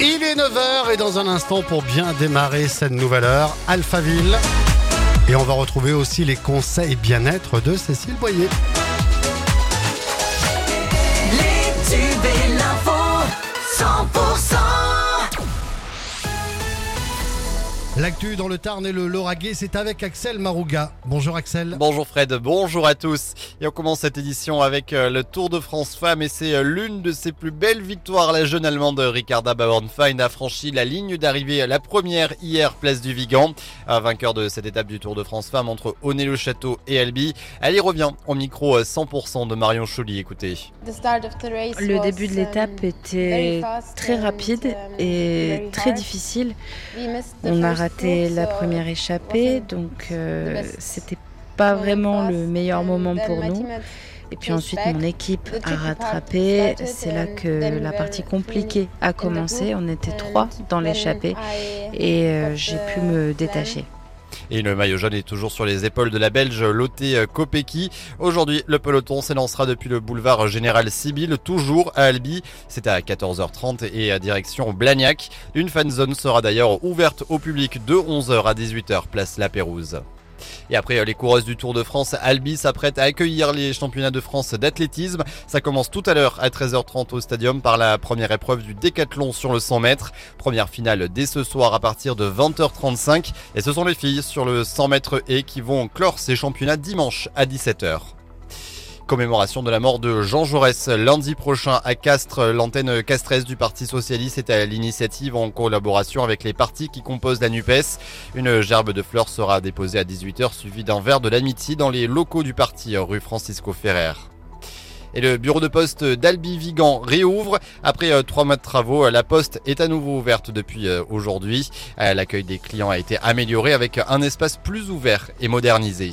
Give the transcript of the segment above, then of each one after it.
Il est 9h et dans un instant pour bien démarrer cette nouvelle heure, Alphaville. Et on va retrouver aussi les conseils bien-être de Cécile Boyer. L'actu dans le Tarn et le Lauragais, c'est avec Axel Marouga. Bonjour Axel. Bonjour Fred, bonjour à tous. Et on commence cette édition avec euh, le Tour de France Femmes et c'est euh, l'une de ses plus belles victoires. La jeune Allemande Ricarda Bauernfein a franchi la ligne d'arrivée, la première hier, place du Vigan. Vainqueur de cette étape du Tour de France Femmes entre Honnay-le-Château et Albi. Elle y revient au micro 100% de Marion Chouli, écoutez. Le début de l'étape était très rapide et très difficile. On a raté la première échappée, donc euh, c'était pas vraiment le meilleur moment pour nous. Et puis ensuite, mon équipe a rattrapé. C'est là que la partie compliquée a commencé. On était trois dans l'échappée et euh, j'ai pu me détacher. Et le maillot jaune est toujours sur les épaules de la Belge Lotte Kopecky. Aujourd'hui, le peloton s'élancera depuis le boulevard Général Sibyl, toujours à Albi. C'est à 14h30 et à direction Blagnac. Une fan zone sera d'ailleurs ouverte au public de 11h à 18h, place La Pérouse. Et après les coureuses du Tour de France, Albi s'apprête à accueillir les championnats de France d'athlétisme. Ça commence tout à l'heure à 13h30 au stadium par la première épreuve du décathlon sur le 100 mètres. Première finale dès ce soir à partir de 20h35. Et ce sont les filles sur le 100 mètres et qui vont clore ces championnats dimanche à 17h. Commémoration de la mort de Jean Jaurès lundi prochain à Castres. L'antenne castresse du Parti Socialiste est à l'initiative en collaboration avec les partis qui composent la NUPES. Une gerbe de fleurs sera déposée à 18h suivie d'un verre de l'amitié dans les locaux du parti rue Francisco Ferrer. Et le bureau de poste d'Albi Vigan réouvre. Après euh, trois mois de travaux, la poste est à nouveau ouverte depuis euh, aujourd'hui. Euh, L'accueil des clients a été amélioré avec un espace plus ouvert et modernisé.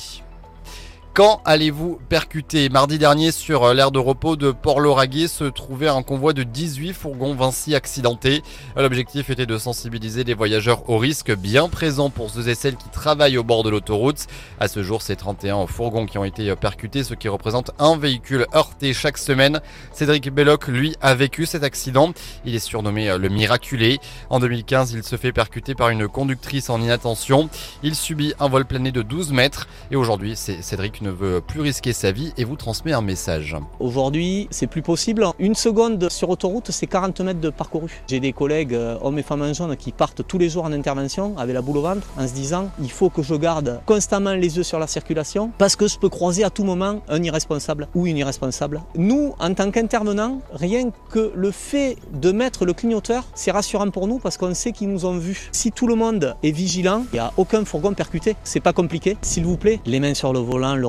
Quand allez-vous percuter? Mardi dernier, sur l'aire de repos de Port-Lauragais, se trouvait un convoi de 18 fourgons Vinci accidentés. L'objectif était de sensibiliser les voyageurs aux risques bien présents pour ceux et celles qui travaillent au bord de l'autoroute. À ce jour, c'est 31 fourgons qui ont été percutés, ce qui représente un véhicule heurté chaque semaine. Cédric Belloc, lui, a vécu cet accident. Il est surnommé le miraculé. En 2015, il se fait percuter par une conductrice en inattention. Il subit un vol plané de 12 mètres. Et aujourd'hui, c'est Cédric ne veut plus risquer sa vie et vous transmet un message. Aujourd'hui, c'est plus possible. Une seconde sur autoroute, c'est 40 mètres de parcouru. J'ai des collègues, euh, hommes et femmes en jaune, qui partent tous les jours en intervention avec la boule au ventre en se disant il faut que je garde constamment les yeux sur la circulation parce que je peux croiser à tout moment un irresponsable ou une irresponsable. Nous, en tant qu'intervenants, rien que le fait de mettre le clignoteur, c'est rassurant pour nous parce qu'on sait qu'ils nous ont vus. Si tout le monde est vigilant, il n'y a aucun fourgon percuté. C'est pas compliqué. S'il vous plaît, les mains sur le volant, le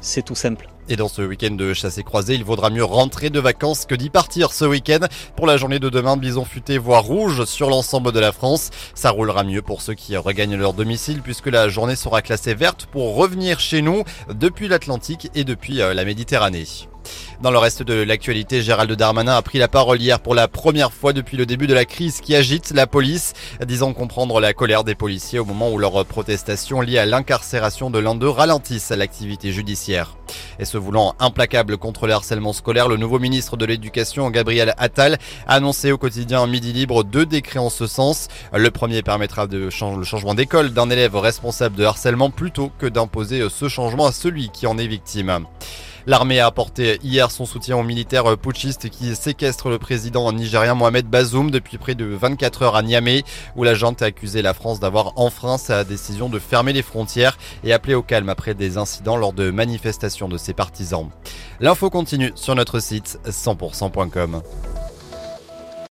C'est tout simple. Et dans ce week-end de chassé croisé, il vaudra mieux rentrer de vacances que d'y partir ce week-end. Pour la journée de demain, bison futé voire rouge sur l'ensemble de la France. Ça roulera mieux pour ceux qui regagnent leur domicile puisque la journée sera classée verte pour revenir chez nous depuis l'Atlantique et depuis la Méditerranée. Dans le reste de l'actualité, Gérald Darmanin a pris la parole hier pour la première fois depuis le début de la crise qui agite la police, disant comprendre la colère des policiers au moment où leurs protestations liées à l'incarcération de l'un d'eux ralentissent l'activité judiciaire. Et se voulant implacable contre le harcèlement scolaire, le nouveau ministre de l'Éducation, Gabriel Attal, a annoncé au quotidien Midi Libre deux décrets en ce sens. Le premier permettra de le changement d'école d'un élève responsable de harcèlement plutôt que d'imposer ce changement à celui qui en est victime. L'armée a apporté hier son soutien aux militaires putschistes qui séquestrent le président nigérien Mohamed Bazoum depuis près de 24 heures à Niamey, où la junte a accusé la France d'avoir enfreint sa décision de fermer les frontières et appelé au calme après des incidents lors de manifestations de ses partisans. L'info continue sur notre site 100%.com.